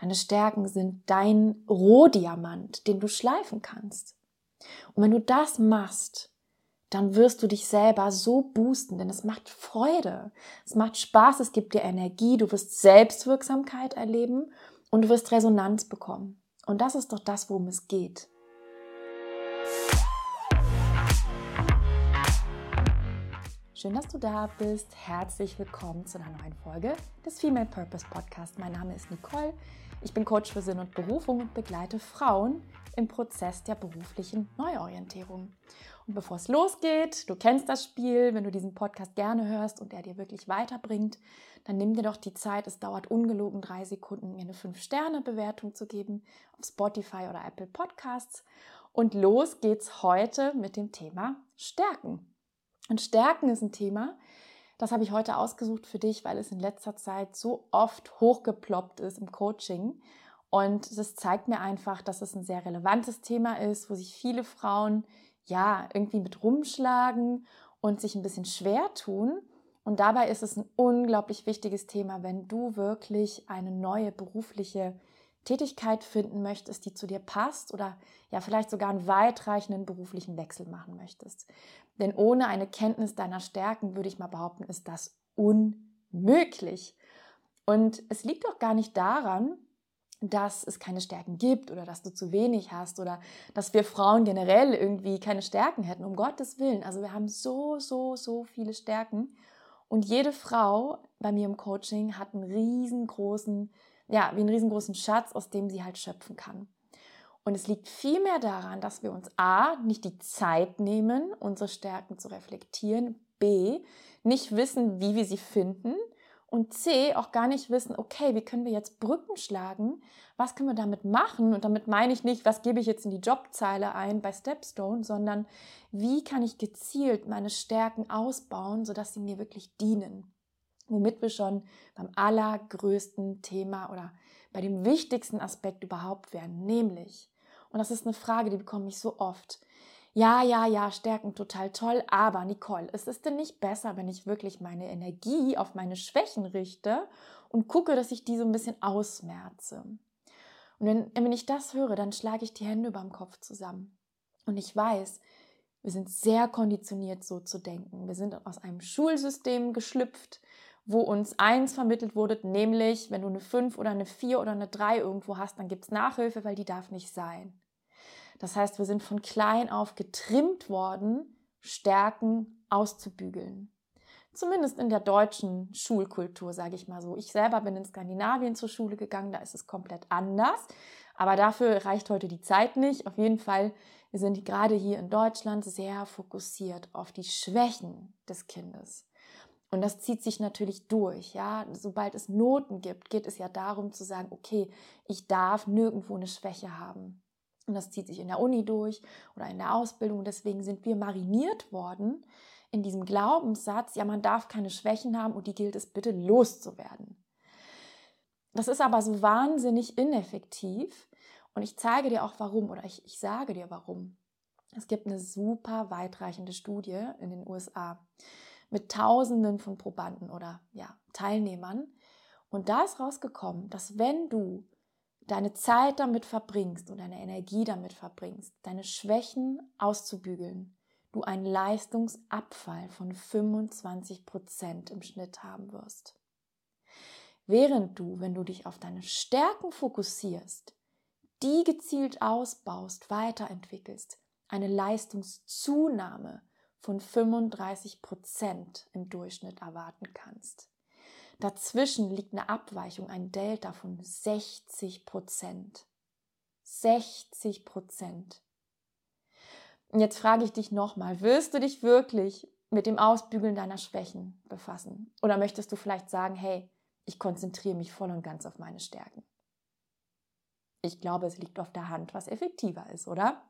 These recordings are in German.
Deine Stärken sind dein Rohdiamant, den du schleifen kannst. Und wenn du das machst, dann wirst du dich selber so boosten, denn es macht Freude, es macht Spaß, es gibt dir Energie, du wirst Selbstwirksamkeit erleben und du wirst Resonanz bekommen. Und das ist doch das, worum es geht. Schön, dass du da bist. Herzlich willkommen zu einer neuen Folge des Female Purpose Podcast. Mein Name ist Nicole. Ich bin Coach für Sinn und Berufung und begleite Frauen im Prozess der beruflichen Neuorientierung. Und bevor es losgeht, du kennst das Spiel, wenn du diesen Podcast gerne hörst und er dir wirklich weiterbringt, dann nimm dir doch die Zeit. Es dauert ungelogen drei Sekunden, mir eine 5-Sterne-Bewertung zu geben auf Spotify oder Apple Podcasts. Und los geht's heute mit dem Thema Stärken. Und Stärken ist ein Thema, das habe ich heute ausgesucht für dich, weil es in letzter Zeit so oft hochgeploppt ist im Coaching. Und das zeigt mir einfach, dass es ein sehr relevantes Thema ist, wo sich viele Frauen ja irgendwie mit rumschlagen und sich ein bisschen schwer tun. Und dabei ist es ein unglaublich wichtiges Thema, wenn du wirklich eine neue berufliche Tätigkeit finden möchtest, die zu dir passt oder ja vielleicht sogar einen weitreichenden beruflichen Wechsel machen möchtest. Denn ohne eine Kenntnis deiner Stärken, würde ich mal behaupten, ist das unmöglich. Und es liegt auch gar nicht daran, dass es keine Stärken gibt oder dass du zu wenig hast oder dass wir Frauen generell irgendwie keine Stärken hätten, um Gottes Willen. Also wir haben so, so, so viele Stärken. Und jede Frau bei mir im Coaching hat einen riesengroßen ja, wie einen riesengroßen Schatz, aus dem sie halt schöpfen kann. Und es liegt vielmehr daran, dass wir uns A, nicht die Zeit nehmen, unsere Stärken zu reflektieren, B, nicht wissen, wie wir sie finden und C, auch gar nicht wissen, okay, wie können wir jetzt Brücken schlagen, was können wir damit machen? Und damit meine ich nicht, was gebe ich jetzt in die Jobzeile ein bei Stepstone, sondern wie kann ich gezielt meine Stärken ausbauen, sodass sie mir wirklich dienen womit wir schon beim allergrößten Thema oder bei dem wichtigsten Aspekt überhaupt wären, nämlich, und das ist eine Frage, die bekomme ich so oft, ja, ja, ja, Stärken total toll, aber Nicole, ist es denn nicht besser, wenn ich wirklich meine Energie auf meine Schwächen richte und gucke, dass ich die so ein bisschen ausmerze? Und wenn, wenn ich das höre, dann schlage ich die Hände über dem Kopf zusammen. Und ich weiß, wir sind sehr konditioniert, so zu denken. Wir sind aus einem Schulsystem geschlüpft, wo uns eins vermittelt wurde, nämlich wenn du eine 5 oder eine 4 oder eine 3 irgendwo hast, dann gibt es Nachhilfe, weil die darf nicht sein. Das heißt, wir sind von klein auf getrimmt worden, Stärken auszubügeln. Zumindest in der deutschen Schulkultur, sage ich mal so. Ich selber bin in Skandinavien zur Schule gegangen, da ist es komplett anders. Aber dafür reicht heute die Zeit nicht. Auf jeden Fall, wir sind gerade hier in Deutschland sehr fokussiert auf die Schwächen des Kindes. Und das zieht sich natürlich durch, ja. Sobald es Noten gibt, geht es ja darum zu sagen, okay, ich darf nirgendwo eine Schwäche haben. Und das zieht sich in der Uni durch oder in der Ausbildung. Deswegen sind wir mariniert worden in diesem Glaubenssatz, ja, man darf keine Schwächen haben und die gilt es bitte loszuwerden. Das ist aber so wahnsinnig ineffektiv. Und ich zeige dir auch warum oder ich, ich sage dir warum. Es gibt eine super weitreichende Studie in den USA mit Tausenden von Probanden oder ja, Teilnehmern. Und da ist rausgekommen, dass wenn du deine Zeit damit verbringst und deine Energie damit verbringst, deine Schwächen auszubügeln, du einen Leistungsabfall von 25 Prozent im Schnitt haben wirst. Während du, wenn du dich auf deine Stärken fokussierst, die gezielt ausbaust, weiterentwickelst, eine Leistungszunahme von 35 Prozent im Durchschnitt erwarten kannst. Dazwischen liegt eine Abweichung, ein Delta von 60 Prozent. 60 Prozent. Jetzt frage ich dich nochmal, wirst du dich wirklich mit dem Ausbügeln deiner Schwächen befassen? Oder möchtest du vielleicht sagen, hey, ich konzentriere mich voll und ganz auf meine Stärken? Ich glaube, es liegt auf der Hand, was effektiver ist, oder?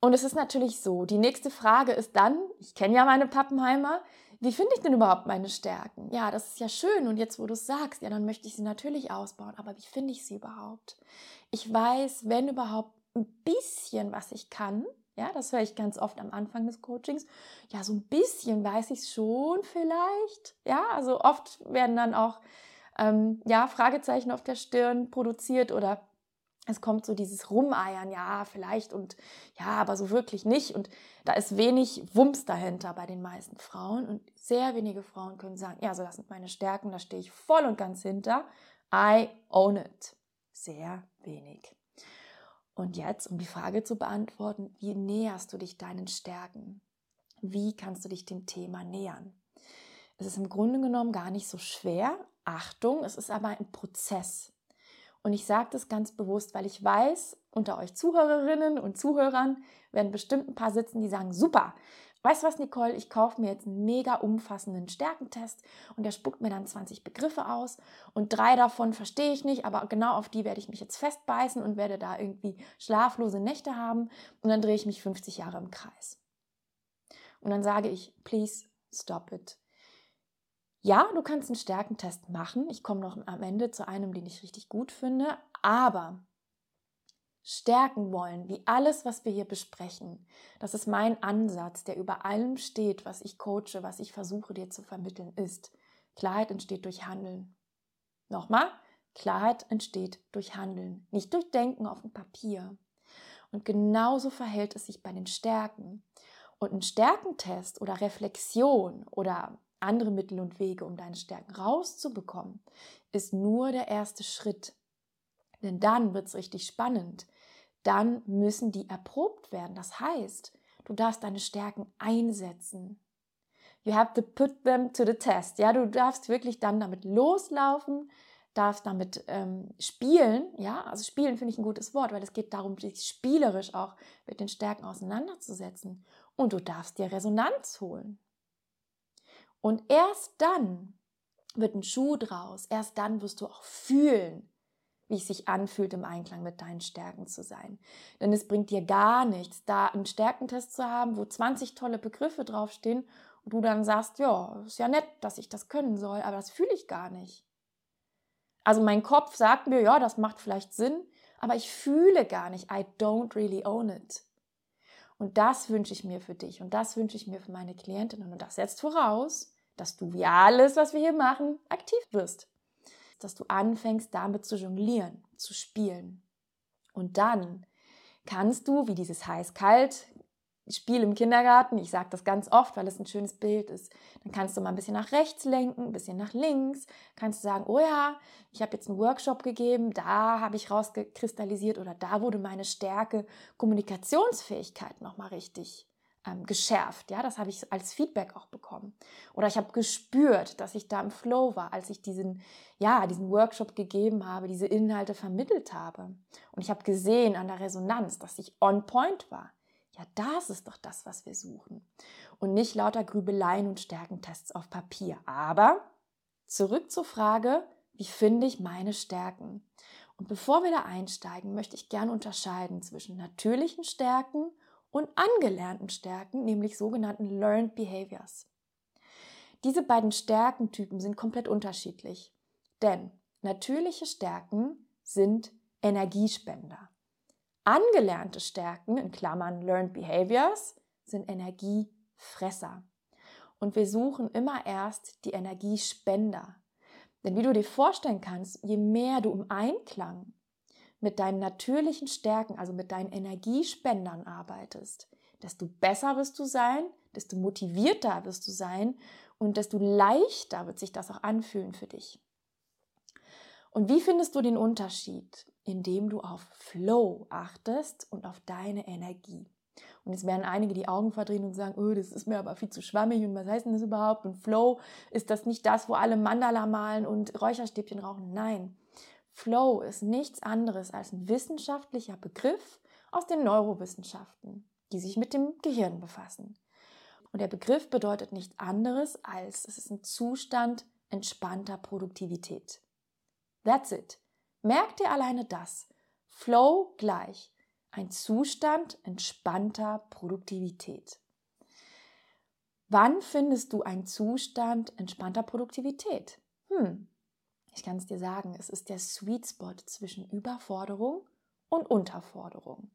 Und es ist natürlich so, die nächste Frage ist dann, ich kenne ja meine Pappenheimer, wie finde ich denn überhaupt meine Stärken? Ja, das ist ja schön und jetzt, wo du es sagst, ja, dann möchte ich sie natürlich ausbauen, aber wie finde ich sie überhaupt? Ich weiß, wenn überhaupt ein bisschen, was ich kann, ja, das höre ich ganz oft am Anfang des Coachings. Ja, so ein bisschen weiß ich schon vielleicht. Ja, also oft werden dann auch ähm, ja, Fragezeichen auf der Stirn produziert oder es kommt so dieses Rumeiern, ja, vielleicht und ja, aber so wirklich nicht. Und da ist wenig Wumms dahinter bei den meisten Frauen. Und sehr wenige Frauen können sagen, ja, so das sind meine Stärken, da stehe ich voll und ganz hinter. I own it. Sehr wenig. Und jetzt, um die Frage zu beantworten, wie näherst du dich deinen Stärken? Wie kannst du dich dem Thema nähern? Es ist im Grunde genommen gar nicht so schwer. Achtung, es ist aber ein Prozess. Und ich sage das ganz bewusst, weil ich weiß, unter euch Zuhörerinnen und Zuhörern werden bestimmt ein paar sitzen, die sagen, super, weißt du was, Nicole, ich kaufe mir jetzt einen mega umfassenden Stärkentest und der spuckt mir dann 20 Begriffe aus und drei davon verstehe ich nicht, aber genau auf die werde ich mich jetzt festbeißen und werde da irgendwie schlaflose Nächte haben und dann drehe ich mich 50 Jahre im Kreis. Und dann sage ich, please stop it. Ja, du kannst einen Stärkentest machen. Ich komme noch am Ende zu einem, den ich richtig gut finde. Aber stärken wollen, wie alles, was wir hier besprechen, das ist mein Ansatz, der über allem steht, was ich coache, was ich versuche dir zu vermitteln, ist, Klarheit entsteht durch Handeln. Nochmal, Klarheit entsteht durch Handeln, nicht durch Denken auf dem Papier. Und genauso verhält es sich bei den Stärken. Und ein Stärkentest oder Reflexion oder andere Mittel und Wege, um deine Stärken rauszubekommen, ist nur der erste Schritt. Denn dann wird es richtig spannend. Dann müssen die erprobt werden. Das heißt, du darfst deine Stärken einsetzen. You have to put them to the test. Ja, du darfst wirklich dann damit loslaufen, darfst damit ähm, spielen. Ja, also spielen finde ich ein gutes Wort, weil es geht darum, sich spielerisch auch mit den Stärken auseinanderzusetzen. Und du darfst dir Resonanz holen. Und erst dann wird ein Schuh draus. Erst dann wirst du auch fühlen, wie es sich anfühlt, im Einklang mit deinen Stärken zu sein. Denn es bringt dir gar nichts, da einen Stärkentest zu haben, wo 20 tolle Begriffe draufstehen und du dann sagst, ja, ist ja nett, dass ich das können soll, aber das fühle ich gar nicht. Also mein Kopf sagt mir, ja, das macht vielleicht Sinn, aber ich fühle gar nicht. I don't really own it. Und das wünsche ich mir für dich und das wünsche ich mir für meine Klientinnen. Und das setzt voraus, dass du wie alles, was wir hier machen, aktiv wirst. Dass du anfängst, damit zu jonglieren, zu spielen. Und dann kannst du, wie dieses heiß-kalt Spiel im Kindergarten, ich sage das ganz oft, weil es ein schönes Bild ist, dann kannst du mal ein bisschen nach rechts lenken, ein bisschen nach links, kannst du sagen, oh ja, ich habe jetzt einen Workshop gegeben, da habe ich rausgekristallisiert oder da wurde meine Stärke Kommunikationsfähigkeit nochmal richtig ähm, geschärft. Ja, das habe ich als Feedback auch bekommen. Oder ich habe gespürt, dass ich da im Flow war, als ich diesen, ja, diesen Workshop gegeben habe, diese Inhalte vermittelt habe. Und ich habe gesehen an der Resonanz, dass ich on point war. Ja, das ist doch das, was wir suchen. Und nicht lauter Grübeleien und Stärkentests auf Papier. Aber zurück zur Frage, wie finde ich meine Stärken? Und bevor wir da einsteigen, möchte ich gerne unterscheiden zwischen natürlichen Stärken und angelernten Stärken, nämlich sogenannten Learned Behaviors. Diese beiden Stärkentypen sind komplett unterschiedlich, denn natürliche Stärken sind Energiespender. Angelernte Stärken, in Klammern Learned Behaviors, sind Energiefresser. Und wir suchen immer erst die Energiespender. Denn wie du dir vorstellen kannst, je mehr du im Einklang mit deinen natürlichen Stärken, also mit deinen Energiespendern arbeitest, desto besser wirst du sein, desto motivierter wirst du sein und desto leichter wird sich das auch anfühlen für dich. Und wie findest du den Unterschied? Indem du auf Flow achtest und auf deine Energie. Und jetzt werden einige die Augen verdrehen und sagen, oh, das ist mir aber viel zu schwammig und was heißt denn das überhaupt? Und Flow, ist das nicht das, wo alle Mandala malen und Räucherstäbchen rauchen? Nein. Flow ist nichts anderes als ein wissenschaftlicher Begriff aus den Neurowissenschaften, die sich mit dem Gehirn befassen. Und der Begriff bedeutet nichts anderes als, es ist ein Zustand entspannter Produktivität. That's it. Merk dir alleine das. Flow gleich ein Zustand entspannter Produktivität. Wann findest du einen Zustand entspannter Produktivität? Hm, ich kann es dir sagen, es ist der Sweet Spot zwischen Überforderung und Unterforderung.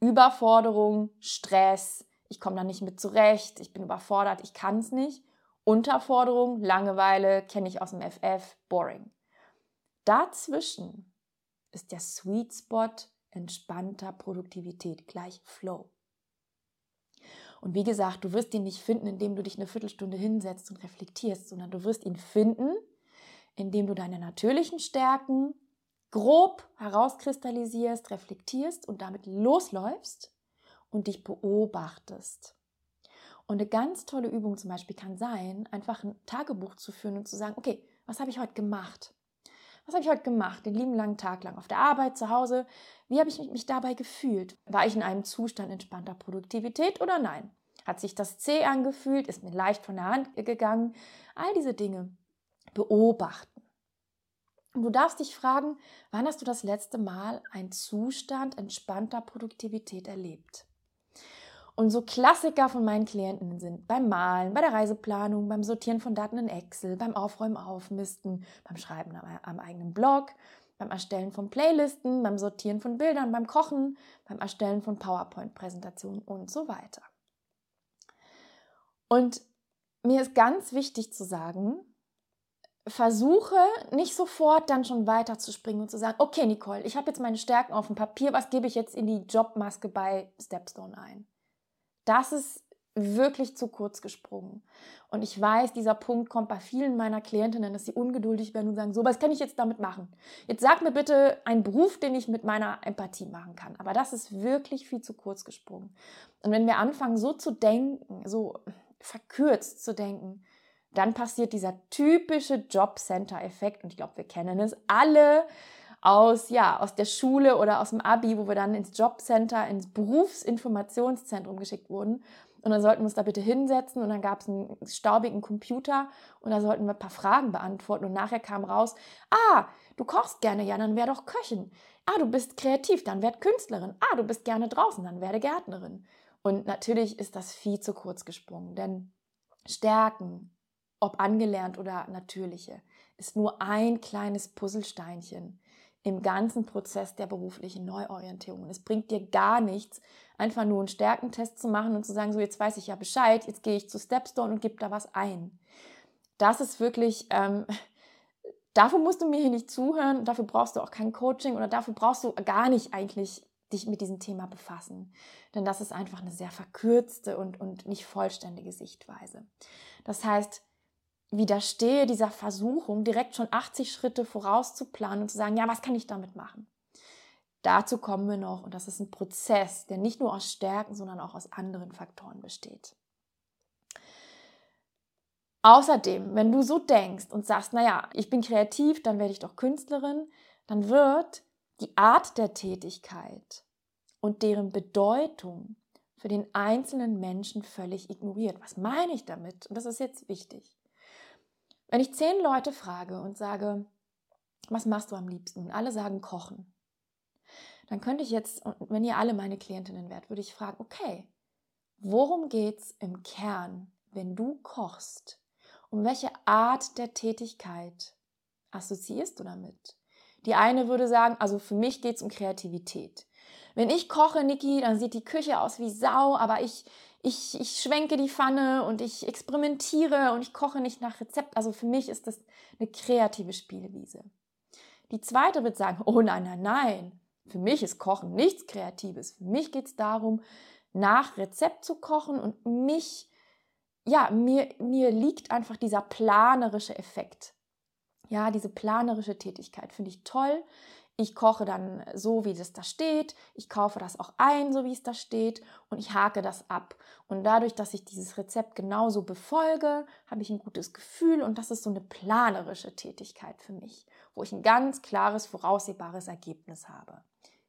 Überforderung, Stress, ich komme da nicht mit zurecht, ich bin überfordert, ich kann es nicht. Unterforderung, Langeweile, kenne ich aus dem FF, boring. dazwischen ist der Sweet Spot entspannter Produktivität gleich Flow. Und wie gesagt, du wirst ihn nicht finden, indem du dich eine Viertelstunde hinsetzt und reflektierst, sondern du wirst ihn finden, indem du deine natürlichen Stärken grob herauskristallisierst, reflektierst und damit losläufst und dich beobachtest. Und eine ganz tolle Übung zum Beispiel kann sein, einfach ein Tagebuch zu führen und zu sagen, okay, was habe ich heute gemacht? Was habe ich heute gemacht, den lieben langen Tag lang auf der Arbeit, zu Hause? Wie habe ich mich dabei gefühlt? War ich in einem Zustand entspannter Produktivität oder nein? Hat sich das zäh angefühlt? Ist mir leicht von der Hand gegangen? All diese Dinge beobachten. Und du darfst dich fragen, wann hast du das letzte Mal einen Zustand entspannter Produktivität erlebt? Und so Klassiker von meinen Klienten sind beim Malen, bei der Reiseplanung, beim Sortieren von Daten in Excel, beim Aufräumen, Aufmisten, beim Schreiben am, am eigenen Blog, beim Erstellen von Playlisten, beim Sortieren von Bildern, beim Kochen, beim Erstellen von PowerPoint-Präsentationen und so weiter. Und mir ist ganz wichtig zu sagen, versuche nicht sofort dann schon weiterzuspringen und zu sagen, okay Nicole, ich habe jetzt meine Stärken auf dem Papier, was gebe ich jetzt in die Jobmaske bei Stepstone ein? Das ist wirklich zu kurz gesprungen. Und ich weiß, dieser Punkt kommt bei vielen meiner Klientinnen, dass sie ungeduldig werden und sagen, so, was kann ich jetzt damit machen? Jetzt sag mir bitte einen Beruf, den ich mit meiner Empathie machen kann. Aber das ist wirklich viel zu kurz gesprungen. Und wenn wir anfangen, so zu denken, so verkürzt zu denken, dann passiert dieser typische Jobcenter-Effekt. Und ich glaube, wir kennen es alle aus, ja, aus der Schule oder aus dem Abi, wo wir dann ins Jobcenter, ins Berufsinformationszentrum geschickt wurden. Und dann sollten wir uns da bitte hinsetzen und dann gab es einen staubigen Computer und da sollten wir ein paar Fragen beantworten. Und nachher kam raus, ah, du kochst gerne, ja, dann wär doch Köchin. Ah, du bist kreativ, dann werd Künstlerin. Ah, du bist gerne draußen, dann werde Gärtnerin. Und natürlich ist das viel zu kurz gesprungen, denn Stärken, ob angelernt oder natürliche, ist nur ein kleines Puzzlesteinchen im ganzen Prozess der beruflichen Neuorientierung. es bringt dir gar nichts, einfach nur einen Stärkentest zu machen und zu sagen, so jetzt weiß ich ja Bescheid, jetzt gehe ich zu Stepstone und gebe da was ein. Das ist wirklich, ähm, dafür musst du mir hier nicht zuhören, dafür brauchst du auch kein Coaching oder dafür brauchst du gar nicht eigentlich dich mit diesem Thema befassen. Denn das ist einfach eine sehr verkürzte und, und nicht vollständige Sichtweise. Das heißt, widerstehe dieser Versuchung, direkt schon 80 Schritte vorauszuplanen und zu sagen, ja, was kann ich damit machen? Dazu kommen wir noch und das ist ein Prozess, der nicht nur aus Stärken, sondern auch aus anderen Faktoren besteht. Außerdem, wenn du so denkst und sagst, naja, ich bin kreativ, dann werde ich doch Künstlerin, dann wird die Art der Tätigkeit und deren Bedeutung für den einzelnen Menschen völlig ignoriert. Was meine ich damit? Und das ist jetzt wichtig. Wenn ich zehn Leute frage und sage, was machst du am liebsten? Und alle sagen kochen. Dann könnte ich jetzt, wenn ihr alle meine Klientinnen wärt, würde ich fragen, okay, worum geht's im Kern, wenn du kochst? Um welche Art der Tätigkeit assoziierst du damit? Die eine würde sagen, also für mich geht's um Kreativität. Wenn ich koche, Niki, dann sieht die Küche aus wie Sau, aber ich, ich, ich schwenke die Pfanne und ich experimentiere und ich koche nicht nach Rezept. Also für mich ist das eine kreative Spielwiese. Die zweite wird sagen, oh nein, nein, nein, für mich ist Kochen nichts Kreatives. Für mich geht es darum, nach Rezept zu kochen und mich, ja, mir, mir liegt einfach dieser planerische Effekt. Ja, diese planerische Tätigkeit finde ich toll. Ich koche dann so, wie es da steht. Ich kaufe das auch ein, so wie es da steht. Und ich hake das ab. Und dadurch, dass ich dieses Rezept genauso befolge, habe ich ein gutes Gefühl. Und das ist so eine planerische Tätigkeit für mich, wo ich ein ganz klares, voraussehbares Ergebnis habe.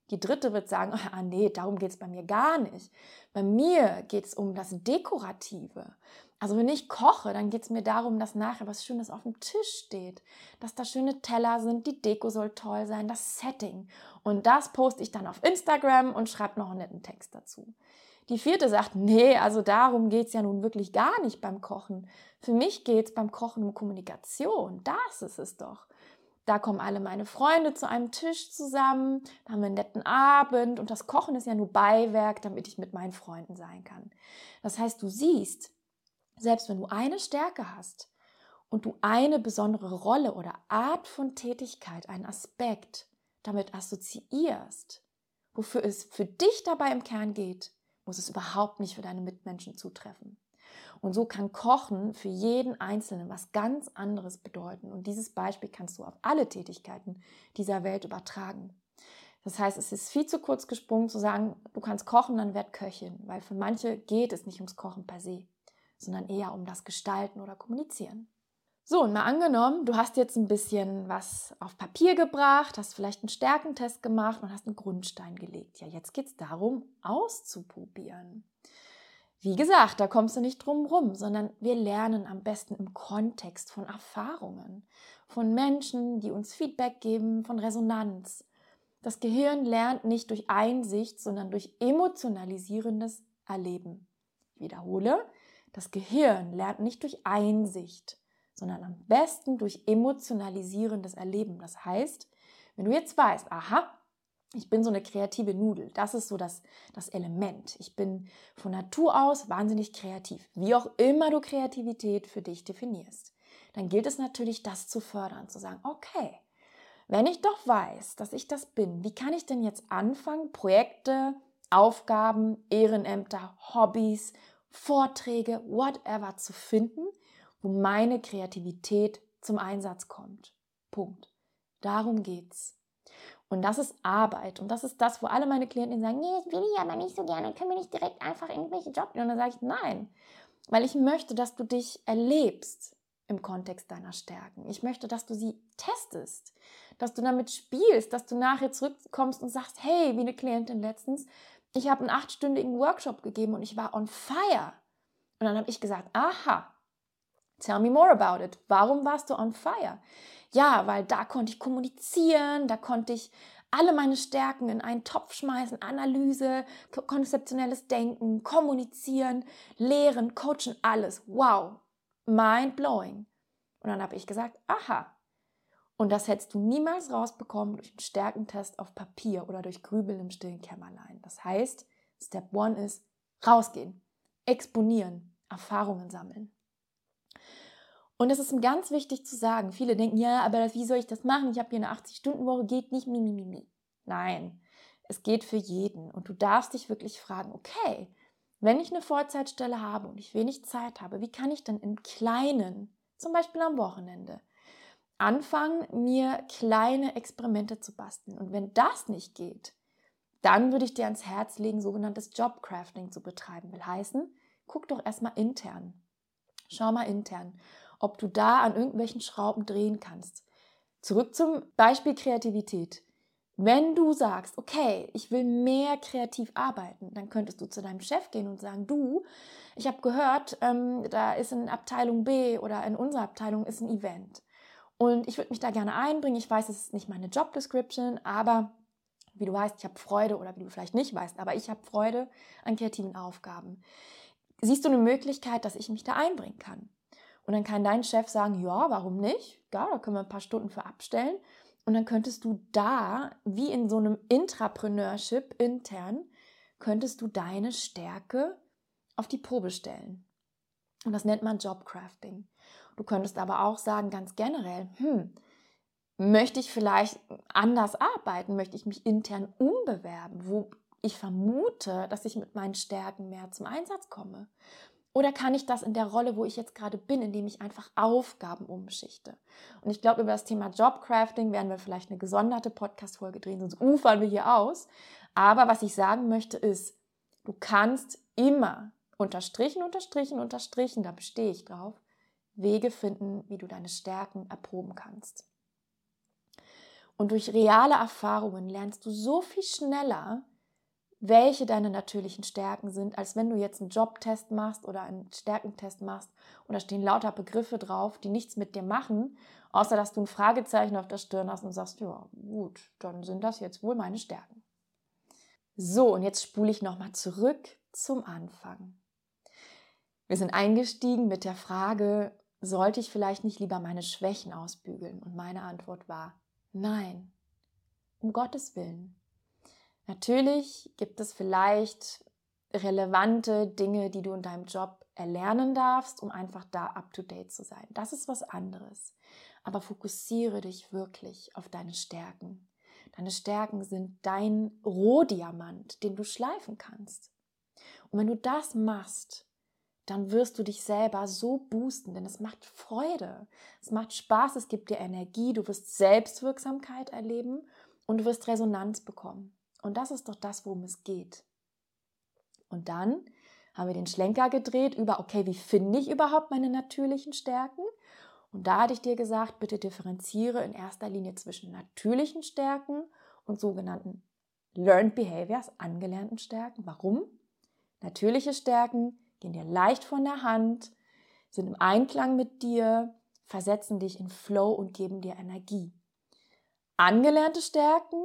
Die dritte wird sagen, ah nee, darum geht es bei mir gar nicht. Bei mir geht es um das Dekorative. Also wenn ich koche, dann geht es mir darum, dass nachher was Schönes auf dem Tisch steht, dass da schöne Teller sind, die Deko soll toll sein, das Setting. Und das poste ich dann auf Instagram und schreibe noch einen netten Text dazu. Die vierte sagt, nee, also darum geht es ja nun wirklich gar nicht beim Kochen. Für mich geht es beim Kochen um Kommunikation. Das ist es doch. Da kommen alle meine Freunde zu einem Tisch zusammen, da haben wir einen netten Abend und das Kochen ist ja nur Beiwerk, damit ich mit meinen Freunden sein kann. Das heißt, du siehst, selbst wenn du eine Stärke hast und du eine besondere Rolle oder Art von Tätigkeit, einen Aspekt damit assoziierst, wofür es für dich dabei im Kern geht, muss es überhaupt nicht für deine Mitmenschen zutreffen. Und so kann Kochen für jeden Einzelnen was ganz anderes bedeuten. Und dieses Beispiel kannst du auf alle Tätigkeiten dieser Welt übertragen. Das heißt, es ist viel zu kurz gesprungen zu sagen, du kannst kochen, dann werd Köchin, weil für manche geht es nicht ums Kochen per se, sondern eher um das Gestalten oder Kommunizieren. So, und mal angenommen, du hast jetzt ein bisschen was auf Papier gebracht, hast vielleicht einen Stärkentest gemacht und hast einen Grundstein gelegt. Ja, jetzt geht es darum, auszuprobieren. Wie gesagt, da kommst du nicht drum rum, sondern wir lernen am besten im Kontext von Erfahrungen, von Menschen, die uns Feedback geben, von Resonanz. Das Gehirn lernt nicht durch Einsicht, sondern durch emotionalisierendes Erleben. Ich wiederhole, das Gehirn lernt nicht durch Einsicht, sondern am besten durch emotionalisierendes Erleben. Das heißt, wenn du jetzt weißt, aha, ich bin so eine kreative Nudel, das ist so das, das Element. Ich bin von Natur aus wahnsinnig kreativ, wie auch immer du Kreativität für dich definierst. Dann gilt es natürlich, das zu fördern, zu sagen, okay, wenn ich doch weiß, dass ich das bin, wie kann ich denn jetzt anfangen, Projekte, Aufgaben, Ehrenämter, Hobbys, Vorträge, whatever zu finden, wo meine Kreativität zum Einsatz kommt. Punkt. Darum geht's. Und das ist Arbeit. Und das ist das, wo alle meine Klienten sagen, nee, ich will ich aber nicht so gerne. Können wir nicht direkt einfach irgendwelche Jobs? Und dann sage ich, nein. Weil ich möchte, dass du dich erlebst im Kontext deiner Stärken. Ich möchte, dass du sie testest, dass du damit spielst, dass du nachher zurückkommst und sagst, hey, wie eine Klientin letztens, ich habe einen achtstündigen Workshop gegeben und ich war on fire. Und dann habe ich gesagt, aha, Tell me more about it. Warum warst du on fire? Ja, weil da konnte ich kommunizieren, da konnte ich alle meine Stärken in einen Topf schmeißen, Analyse, konzeptionelles Denken, kommunizieren, lehren, coachen, alles. Wow, mind blowing. Und dann habe ich gesagt, aha. Und das hättest du niemals rausbekommen durch einen Stärkentest auf Papier oder durch Grübeln im stillen Kämmerlein. Das heißt, Step One ist rausgehen, exponieren, Erfahrungen sammeln. Und es ist ganz wichtig zu sagen, viele denken, ja, aber wie soll ich das machen? Ich habe hier eine 80-Stunden-Woche, geht nicht, mi, mi, mi, mi. Nein, es geht für jeden. Und du darfst dich wirklich fragen, okay, wenn ich eine Vollzeitstelle habe und ich wenig Zeit habe, wie kann ich denn im Kleinen, zum Beispiel am Wochenende, anfangen, mir kleine Experimente zu basteln? Und wenn das nicht geht, dann würde ich dir ans Herz legen, sogenanntes Jobcrafting zu betreiben. Will heißen, guck doch erstmal intern. Schau mal intern ob du da an irgendwelchen Schrauben drehen kannst. Zurück zum Beispiel Kreativität. Wenn du sagst, okay, ich will mehr kreativ arbeiten, dann könntest du zu deinem Chef gehen und sagen, du, ich habe gehört, ähm, da ist in Abteilung B oder in unserer Abteilung ist ein Event. Und ich würde mich da gerne einbringen. Ich weiß, es ist nicht meine Job Description, aber wie du weißt, ich habe Freude oder wie du vielleicht nicht weißt, aber ich habe Freude an kreativen Aufgaben. Siehst du eine Möglichkeit, dass ich mich da einbringen kann? Und dann kann dein Chef sagen, ja, warum nicht? Ja, da können wir ein paar Stunden für abstellen. Und dann könntest du da, wie in so einem Intrapreneurship intern, könntest du deine Stärke auf die Probe stellen. Und das nennt man Jobcrafting. Du könntest aber auch sagen, ganz generell, hm, möchte ich vielleicht anders arbeiten? Möchte ich mich intern umbewerben, wo ich vermute, dass ich mit meinen Stärken mehr zum Einsatz komme? Oder kann ich das in der Rolle, wo ich jetzt gerade bin, indem ich einfach Aufgaben umschichte? Und ich glaube, über das Thema Jobcrafting werden wir vielleicht eine gesonderte Podcast-Folge drehen, sonst ufern wir hier aus. Aber was ich sagen möchte ist, du kannst immer unterstrichen, unterstrichen, unterstrichen, da bestehe ich drauf, Wege finden, wie du deine Stärken erproben kannst. Und durch reale Erfahrungen lernst du so viel schneller, welche deine natürlichen Stärken sind, als wenn du jetzt einen Jobtest machst oder einen Stärkentest machst und da stehen lauter Begriffe drauf, die nichts mit dir machen, außer dass du ein Fragezeichen auf der Stirn hast und sagst, ja, gut, dann sind das jetzt wohl meine Stärken. So, und jetzt spule ich nochmal zurück zum Anfang. Wir sind eingestiegen mit der Frage, sollte ich vielleicht nicht lieber meine Schwächen ausbügeln? Und meine Antwort war, nein, um Gottes Willen. Natürlich gibt es vielleicht relevante Dinge, die du in deinem Job erlernen darfst, um einfach da up-to-date zu sein. Das ist was anderes. Aber fokussiere dich wirklich auf deine Stärken. Deine Stärken sind dein Rohdiamant, den du schleifen kannst. Und wenn du das machst, dann wirst du dich selber so boosten, denn es macht Freude, es macht Spaß, es gibt dir Energie, du wirst Selbstwirksamkeit erleben und du wirst Resonanz bekommen. Und das ist doch das, worum es geht. Und dann haben wir den Schlenker gedreht über, okay, wie finde ich überhaupt meine natürlichen Stärken? Und da hatte ich dir gesagt, bitte differenziere in erster Linie zwischen natürlichen Stärken und sogenannten Learned Behaviors, angelernten Stärken. Warum? Natürliche Stärken gehen dir leicht von der Hand, sind im Einklang mit dir, versetzen dich in Flow und geben dir Energie. Angelernte Stärken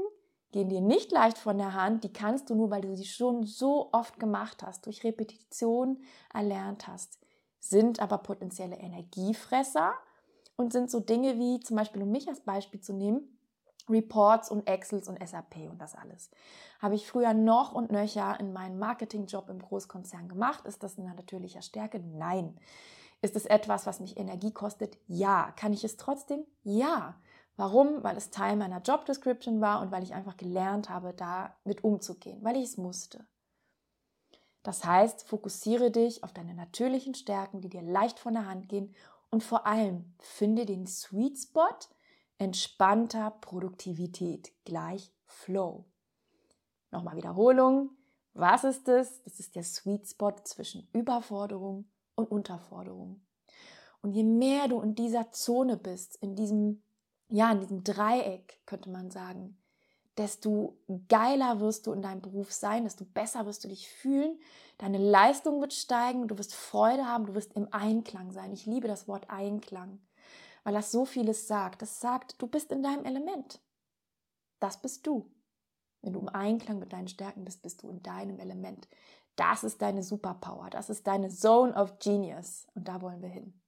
gehen dir nicht leicht von der Hand, die kannst du nur, weil du sie schon so oft gemacht hast, durch Repetition erlernt hast, sind aber potenzielle Energiefresser und sind so Dinge wie zum Beispiel, um mich als Beispiel zu nehmen, Reports und Excels und SAP und das alles. Habe ich früher noch und nöcher in meinem Marketingjob im Großkonzern gemacht. Ist das eine natürliche Stärke? Nein. Ist es etwas, was mich Energie kostet? Ja. Kann ich es trotzdem? Ja. Warum? Weil es Teil meiner Job Description war und weil ich einfach gelernt habe, damit umzugehen, weil ich es musste. Das heißt, fokussiere dich auf deine natürlichen Stärken, die dir leicht von der Hand gehen und vor allem finde den Sweet Spot, entspannter Produktivität gleich Flow. Nochmal Wiederholung. Was ist es? Das ist der Sweet Spot zwischen Überforderung und Unterforderung. Und je mehr du in dieser Zone bist, in diesem, ja, in diesem Dreieck, könnte man sagen, desto geiler wirst du in deinem Beruf sein, desto besser wirst du dich fühlen, deine Leistung wird steigen, du wirst Freude haben, du wirst im Einklang sein. Ich liebe das Wort Einklang weil das so vieles sagt. Das sagt, du bist in deinem Element. Das bist du. Wenn du im Einklang mit deinen Stärken bist, bist du in deinem Element. Das ist deine Superpower. Das ist deine Zone of Genius. Und da wollen wir hin.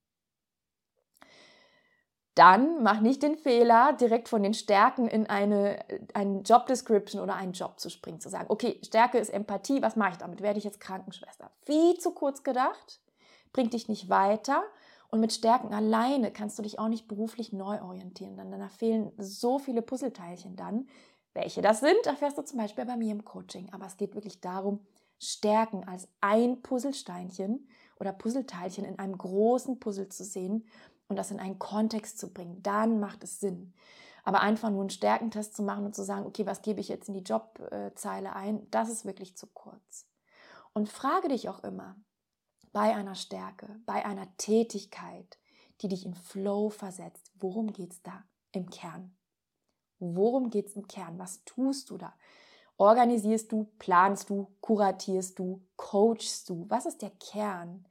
Dann mach nicht den Fehler, direkt von den Stärken in eine, eine Job Description oder einen Job zu springen, zu sagen, okay, Stärke ist Empathie, was mache ich damit? Werde ich jetzt Krankenschwester? Viel zu kurz gedacht, bringt dich nicht weiter, und mit Stärken alleine kannst du dich auch nicht beruflich neu orientieren, denn da fehlen so viele Puzzleteilchen dann. Welche das sind, erfährst du zum Beispiel bei mir im Coaching. Aber es geht wirklich darum, Stärken als ein Puzzlesteinchen oder Puzzleteilchen in einem großen Puzzle zu sehen und das in einen Kontext zu bringen. Dann macht es Sinn. Aber einfach nur einen Stärkentest zu machen und zu sagen, okay, was gebe ich jetzt in die Jobzeile ein, das ist wirklich zu kurz. Und frage dich auch immer, bei einer Stärke, bei einer Tätigkeit, die dich in Flow versetzt. Worum geht es da im Kern? Worum geht es im Kern? Was tust du da? Organisierst du, planst du, kuratierst du, coachst du? Was ist der Kern?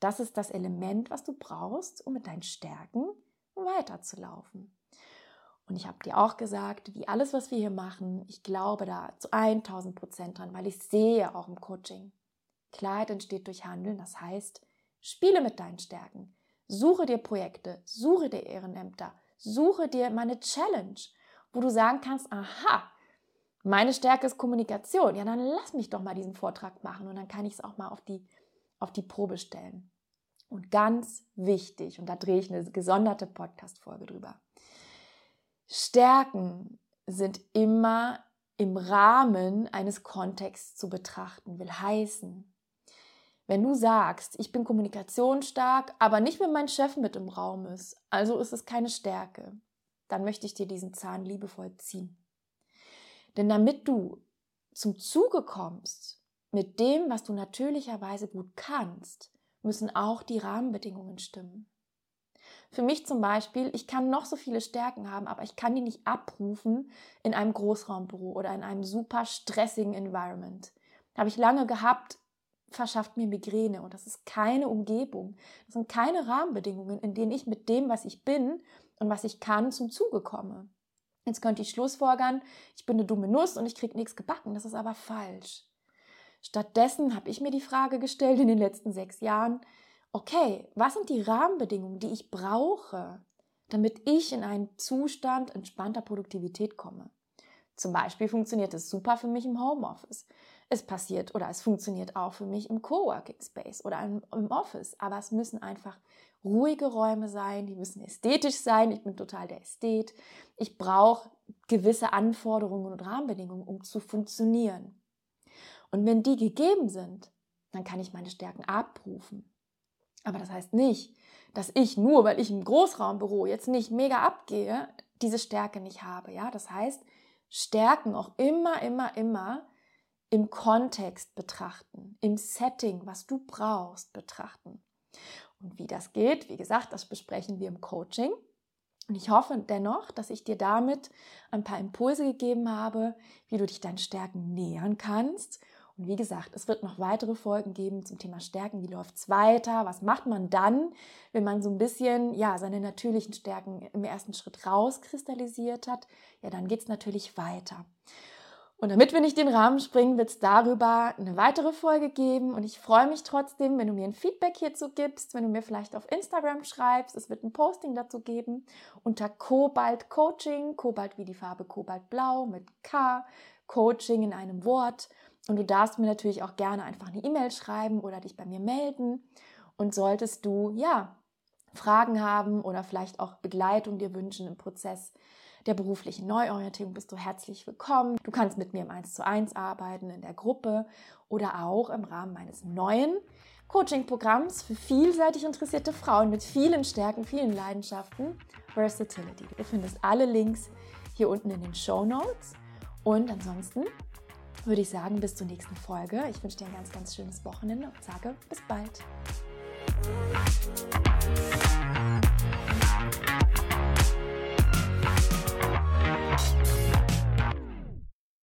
Das ist das Element, was du brauchst, um mit deinen Stärken weiterzulaufen. Und ich habe dir auch gesagt, wie alles, was wir hier machen, ich glaube da zu 1000 Prozent dran, weil ich sehe auch im Coaching, Klarheit entsteht durch Handeln, das heißt, spiele mit deinen Stärken. Suche dir Projekte, suche dir Ehrenämter, suche dir meine Challenge, wo du sagen kannst, aha, meine Stärke ist Kommunikation. Ja, dann lass mich doch mal diesen Vortrag machen und dann kann ich es auch mal auf die, auf die Probe stellen. Und ganz wichtig, und da drehe ich eine gesonderte Podcast-Folge drüber. Stärken sind immer im Rahmen eines Kontexts zu betrachten, will heißen, wenn du sagst, ich bin kommunikationsstark, aber nicht, wenn mein Chef mit im Raum ist, also ist es keine Stärke, dann möchte ich dir diesen Zahn liebevoll ziehen. Denn damit du zum Zuge kommst mit dem, was du natürlicherweise gut kannst, müssen auch die Rahmenbedingungen stimmen. Für mich zum Beispiel, ich kann noch so viele Stärken haben, aber ich kann die nicht abrufen in einem Großraumbüro oder in einem super stressigen Environment. Habe ich lange gehabt, verschafft mir Migräne und das ist keine Umgebung. Das sind keine Rahmenbedingungen, in denen ich mit dem, was ich bin und was ich kann, zum Zuge komme. Jetzt könnte ich schlussfolgern, ich bin eine dumme Nuss und ich kriege nichts gebacken. Das ist aber falsch. Stattdessen habe ich mir die Frage gestellt in den letzten sechs Jahren, okay, was sind die Rahmenbedingungen, die ich brauche, damit ich in einen Zustand entspannter Produktivität komme? Zum Beispiel funktioniert es super für mich im Homeoffice. Es passiert oder es funktioniert auch für mich im Coworking Space oder im, Office. Aber es müssen einfach ruhige Räume sein, die müssen ästhetisch sein. Ich bin total der Ästhet. Ich brauche gewisse Anforderungen und Rahmenbedingungen, um zu funktionieren. Und wenn die gegeben sind, dann kann ich meine Stärken abrufen. Aber das heißt nicht, dass ich nur, weil ich im Großraumbüro jetzt nicht mega abgehe, diese Stärke nicht habe. Ja, das heißt, Stärken auch immer, immer, immer im Kontext betrachten, im Setting, was du brauchst, betrachten. Und wie das geht, wie gesagt, das besprechen wir im Coaching. Und ich hoffe dennoch, dass ich dir damit ein paar Impulse gegeben habe, wie du dich deinen Stärken nähern kannst. Und wie gesagt, es wird noch weitere Folgen geben zum Thema Stärken. Wie läuft es weiter? Was macht man dann, wenn man so ein bisschen ja, seine natürlichen Stärken im ersten Schritt rauskristallisiert hat? Ja, dann geht es natürlich weiter. Und damit wir nicht den Rahmen springen, wird es darüber eine weitere Folge geben. Und ich freue mich trotzdem, wenn du mir ein Feedback hierzu gibst, wenn du mir vielleicht auf Instagram schreibst. Es wird ein Posting dazu geben unter Kobalt Coaching, Kobalt wie die Farbe Kobaltblau mit K, Coaching in einem Wort. Und du darfst mir natürlich auch gerne einfach eine E-Mail schreiben oder dich bei mir melden. Und solltest du, ja, Fragen haben oder vielleicht auch Begleitung dir wünschen im Prozess, der beruflichen Neuorientierung bist du herzlich willkommen. Du kannst mit mir im 1 zu 1 arbeiten, in der Gruppe oder auch im Rahmen meines neuen Coaching-Programms für vielseitig interessierte Frauen mit vielen Stärken, vielen Leidenschaften, Versatility. Du findest alle Links hier unten in den Show Notes. Und ansonsten würde ich sagen, bis zur nächsten Folge. Ich wünsche dir ein ganz, ganz schönes Wochenende und sage bis bald.